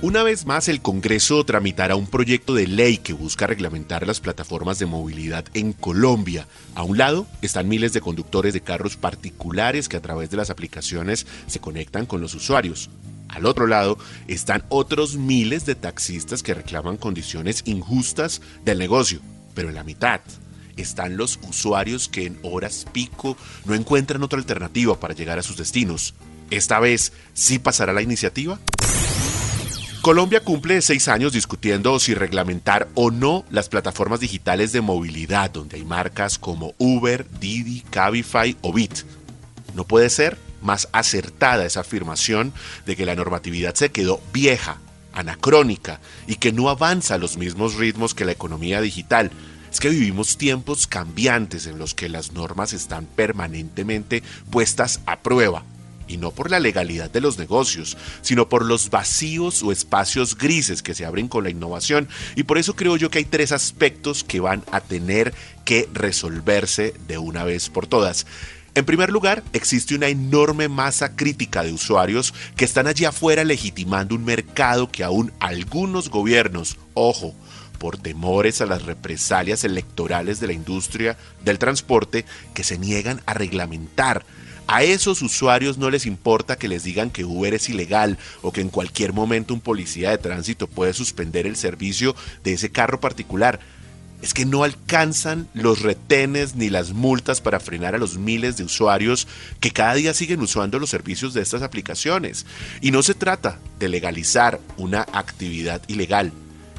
Una vez más, el Congreso tramitará un proyecto de ley que busca reglamentar las plataformas de movilidad en Colombia. A un lado están miles de conductores de carros particulares que a través de las aplicaciones se conectan con los usuarios. Al otro lado están otros miles de taxistas que reclaman condiciones injustas del negocio. Pero en la mitad están los usuarios que en horas pico no encuentran otra alternativa para llegar a sus destinos. Esta vez, ¿sí pasará la iniciativa? Colombia cumple seis años discutiendo si reglamentar o no las plataformas digitales de movilidad, donde hay marcas como Uber, Didi, Cabify o Bit. No puede ser más acertada esa afirmación de que la normatividad se quedó vieja, anacrónica y que no avanza a los mismos ritmos que la economía digital. Es que vivimos tiempos cambiantes en los que las normas están permanentemente puestas a prueba y no por la legalidad de los negocios, sino por los vacíos o espacios grises que se abren con la innovación. Y por eso creo yo que hay tres aspectos que van a tener que resolverse de una vez por todas. En primer lugar, existe una enorme masa crítica de usuarios que están allí afuera legitimando un mercado que aún algunos gobiernos, ojo, por temores a las represalias electorales de la industria del transporte, que se niegan a reglamentar a esos usuarios no les importa que les digan que Uber es ilegal o que en cualquier momento un policía de tránsito puede suspender el servicio de ese carro particular. Es que no alcanzan los retenes ni las multas para frenar a los miles de usuarios que cada día siguen usando los servicios de estas aplicaciones. Y no se trata de legalizar una actividad ilegal.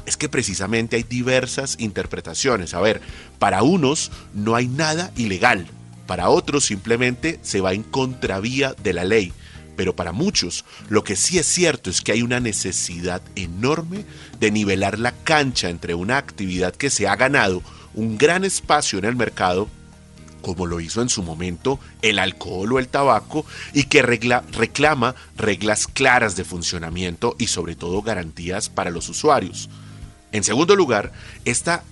Es que precisamente hay diversas interpretaciones. A ver, para unos no hay nada ilegal para otros simplemente se va en contravía de la ley. Pero para muchos, lo que sí es cierto es que hay una necesidad enorme de nivelar la cancha entre una actividad que se ha ganado un gran espacio en el mercado, como lo hizo en su momento el alcohol o el tabaco, y que reclama reglas claras de funcionamiento y sobre todo garantías para los usuarios. En segundo lugar, esta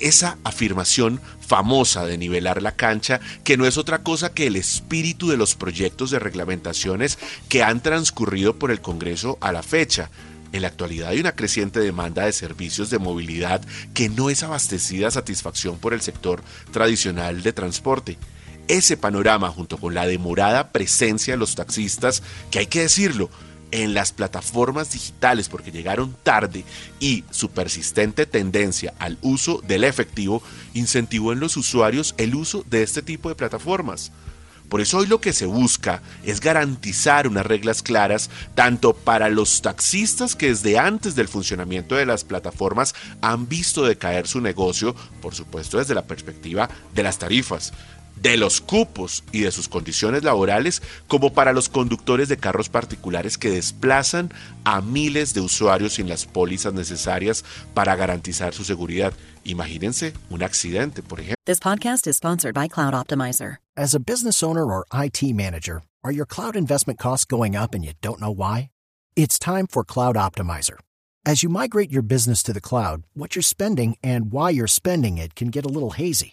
esa afirmación famosa de nivelar la cancha, que no es otra cosa que el espíritu de los proyectos de reglamentaciones que han transcurrido por el Congreso a la fecha. En la actualidad hay una creciente demanda de servicios de movilidad que no es abastecida a satisfacción por el sector tradicional de transporte. Ese panorama, junto con la demorada presencia de los taxistas, que hay que decirlo, en las plataformas digitales porque llegaron tarde y su persistente tendencia al uso del efectivo incentivó en los usuarios el uso de este tipo de plataformas. Por eso hoy lo que se busca es garantizar unas reglas claras tanto para los taxistas que desde antes del funcionamiento de las plataformas han visto decaer su negocio, por supuesto desde la perspectiva de las tarifas, de los cupos y de sus condiciones laborales como para los conductores de carros particulares que desplazan a miles de usuarios sin las pólizas necesarias para garantizar su seguridad. Imagínense un accidente, por ejemplo. This podcast is sponsored by Cloud Optimizer. As a business owner or IT manager, are your cloud investment costs going up and you don't know why? It's time for Cloud Optimizer. As you migrate your business to the cloud, what you're spending and why you're spending it can get a little hazy.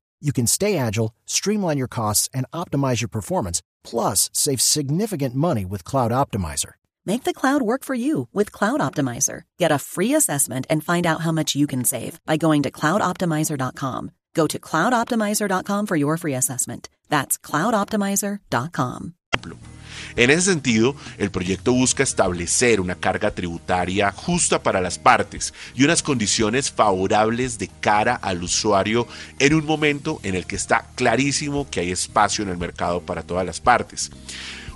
You can stay agile, streamline your costs, and optimize your performance Plus, save significant money with Cloud Optimizer. Make the cloud work for you with Cloud Optimizer. Get a free assessment and find out how much you can save by going to cloudoptimizer.com. Go to cloudoptimizer.com for your free assessment. That's cloudoptimizer.com. En ese sentido, el proyecto busca establecer una carga tributaria justa para las partes y unas condiciones favorables de cara al usuario en un momento en el que está clarísimo que hay espacio en el mercado para todas las partes.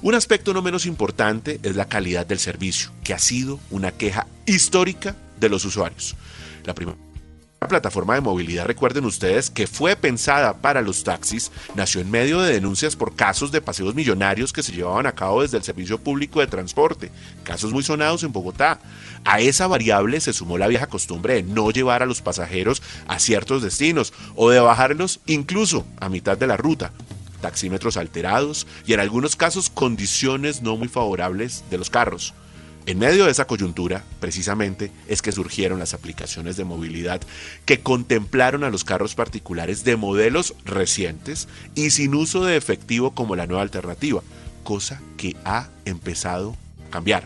Un aspecto no menos importante es la calidad del servicio, que ha sido una queja histórica de los usuarios. La primera plataforma de movilidad, recuerden ustedes, que fue pensada para los taxis, nació en medio de denuncias por casos de paseos millonarios que se llevaban a cabo desde el servicio público de transporte, casos muy sonados en Bogotá. A esa variable se sumó la vieja costumbre de no llevar a los pasajeros a ciertos destinos o de bajarlos incluso a mitad de la ruta, taxímetros alterados y en algunos casos condiciones no muy favorables de los carros. En medio de esa coyuntura, precisamente, es que surgieron las aplicaciones de movilidad que contemplaron a los carros particulares de modelos recientes y sin uso de efectivo como la nueva alternativa, cosa que ha empezado a cambiar.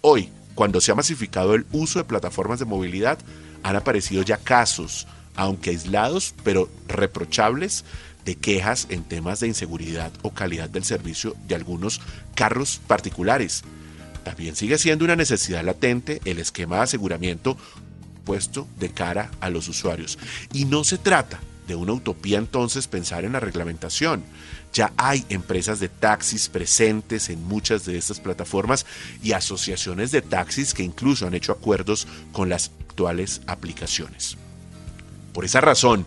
Hoy, cuando se ha masificado el uso de plataformas de movilidad, han aparecido ya casos, aunque aislados, pero reprochables, de quejas en temas de inseguridad o calidad del servicio de algunos carros particulares. También sigue siendo una necesidad latente el esquema de aseguramiento puesto de cara a los usuarios. Y no se trata de una utopía entonces pensar en la reglamentación. Ya hay empresas de taxis presentes en muchas de estas plataformas y asociaciones de taxis que incluso han hecho acuerdos con las actuales aplicaciones. Por esa razón,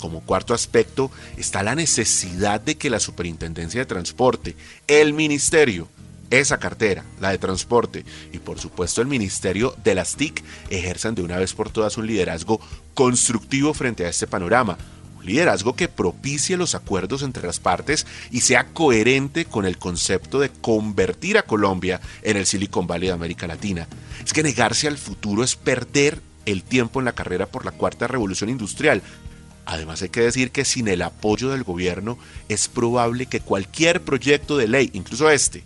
como cuarto aspecto está la necesidad de que la Superintendencia de Transporte, el Ministerio, esa cartera, la de transporte y por supuesto el Ministerio de las TIC ejerzan de una vez por todas un liderazgo constructivo frente a este panorama. Un liderazgo que propicie los acuerdos entre las partes y sea coherente con el concepto de convertir a Colombia en el Silicon Valley de América Latina. Es que negarse al futuro es perder el tiempo en la carrera por la cuarta revolución industrial, Además hay que decir que sin el apoyo del gobierno es probable que cualquier proyecto de ley, incluso este,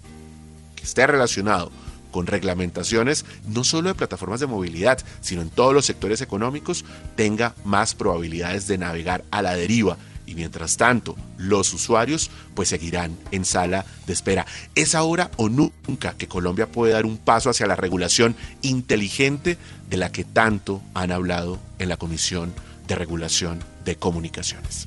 esté relacionado con reglamentaciones no solo de plataformas de movilidad, sino en todos los sectores económicos, tenga más probabilidades de navegar a la deriva. Y mientras tanto, los usuarios pues seguirán en sala de espera. Es ahora o nunca que Colombia puede dar un paso hacia la regulación inteligente de la que tanto han hablado en la Comisión de Regulación de Comunicaciones.